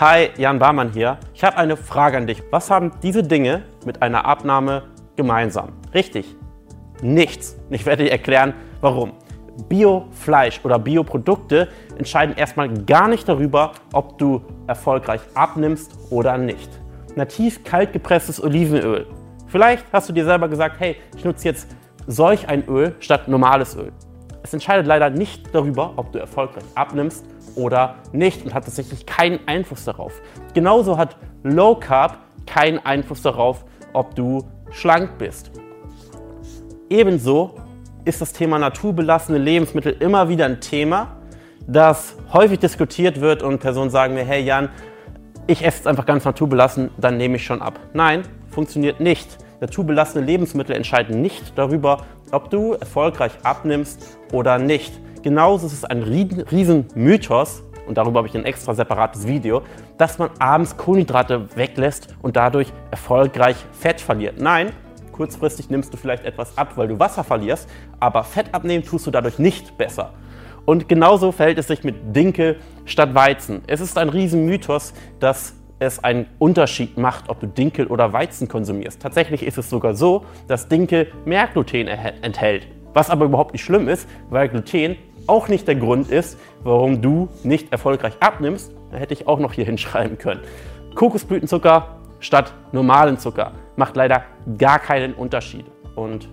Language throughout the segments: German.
Hi, Jan Barmann hier. Ich habe eine Frage an dich. Was haben diese Dinge mit einer Abnahme gemeinsam? Richtig, nichts. Ich werde dir erklären, warum. Biofleisch oder Bioprodukte entscheiden erstmal gar nicht darüber, ob du erfolgreich abnimmst oder nicht. Nativ kalt gepresstes Olivenöl. Vielleicht hast du dir selber gesagt, hey, ich nutze jetzt solch ein Öl statt normales Öl. Es entscheidet leider nicht darüber, ob du erfolgreich abnimmst oder nicht und hat tatsächlich keinen Einfluss darauf. Genauso hat Low Carb keinen Einfluss darauf, ob du schlank bist. Ebenso ist das Thema naturbelassene Lebensmittel immer wieder ein Thema, das häufig diskutiert wird und Personen sagen mir, hey Jan, ich esse es einfach ganz naturbelassen, dann nehme ich schon ab. Nein, funktioniert nicht. Naturbelassene Lebensmittel entscheiden nicht darüber, ob du erfolgreich abnimmst oder nicht. Genauso ist es ein riesen Mythos, und darüber habe ich ein extra separates Video, dass man abends Kohlenhydrate weglässt und dadurch erfolgreich Fett verliert. Nein, kurzfristig nimmst du vielleicht etwas ab, weil du Wasser verlierst, aber Fett abnehmen tust du dadurch nicht besser. Und genauso verhält es sich mit Dinkel statt Weizen. Es ist ein riesen Mythos, dass es einen Unterschied macht, ob du Dinkel oder Weizen konsumierst. Tatsächlich ist es sogar so, dass Dinkel mehr Gluten enthält. Was aber überhaupt nicht schlimm ist, weil Gluten auch nicht der Grund ist, warum du nicht erfolgreich abnimmst. Da hätte ich auch noch hier hinschreiben können. Kokosblütenzucker statt normalen Zucker macht leider gar keinen Unterschied. Und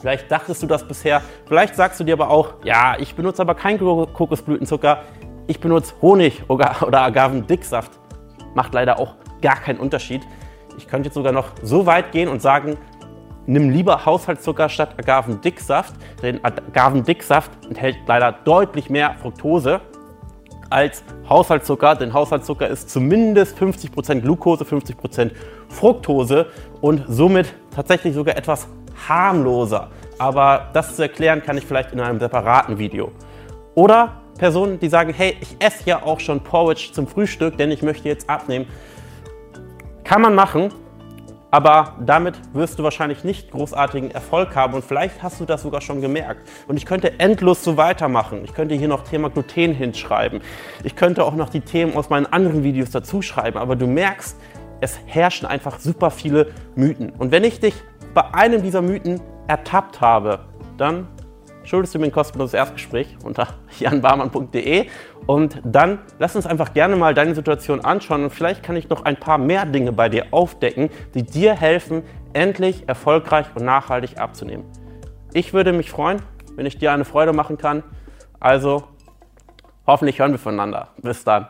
vielleicht dachtest du das bisher, vielleicht sagst du dir aber auch, ja, ich benutze aber keinen Kokosblütenzucker, ich benutze Honig oder Agavendicksaft. Macht leider auch gar keinen Unterschied. Ich könnte jetzt sogar noch so weit gehen und sagen, nimm lieber Haushaltszucker statt Agavendicksaft. Denn Agavendicksaft enthält leider deutlich mehr Fructose als Haushaltszucker, denn Haushaltszucker ist zumindest 50% Glucose, 50% Fructose und somit tatsächlich sogar etwas harmloser. Aber das zu erklären kann ich vielleicht in einem separaten Video. Oder Personen, die sagen, hey, ich esse ja auch schon Porridge zum Frühstück, denn ich möchte jetzt abnehmen. Kann man machen, aber damit wirst du wahrscheinlich nicht großartigen Erfolg haben und vielleicht hast du das sogar schon gemerkt. Und ich könnte endlos so weitermachen. Ich könnte hier noch Thema Gluten hinschreiben. Ich könnte auch noch die Themen aus meinen anderen Videos dazu schreiben, aber du merkst, es herrschen einfach super viele Mythen. Und wenn ich dich bei einem dieser Mythen ertappt habe, dann schuldest du mir ein kostenloses Erstgespräch unter janbarmann.de und dann lass uns einfach gerne mal deine Situation anschauen und vielleicht kann ich noch ein paar mehr Dinge bei dir aufdecken, die dir helfen, endlich erfolgreich und nachhaltig abzunehmen. Ich würde mich freuen, wenn ich dir eine Freude machen kann. Also hoffentlich hören wir voneinander. Bis dann.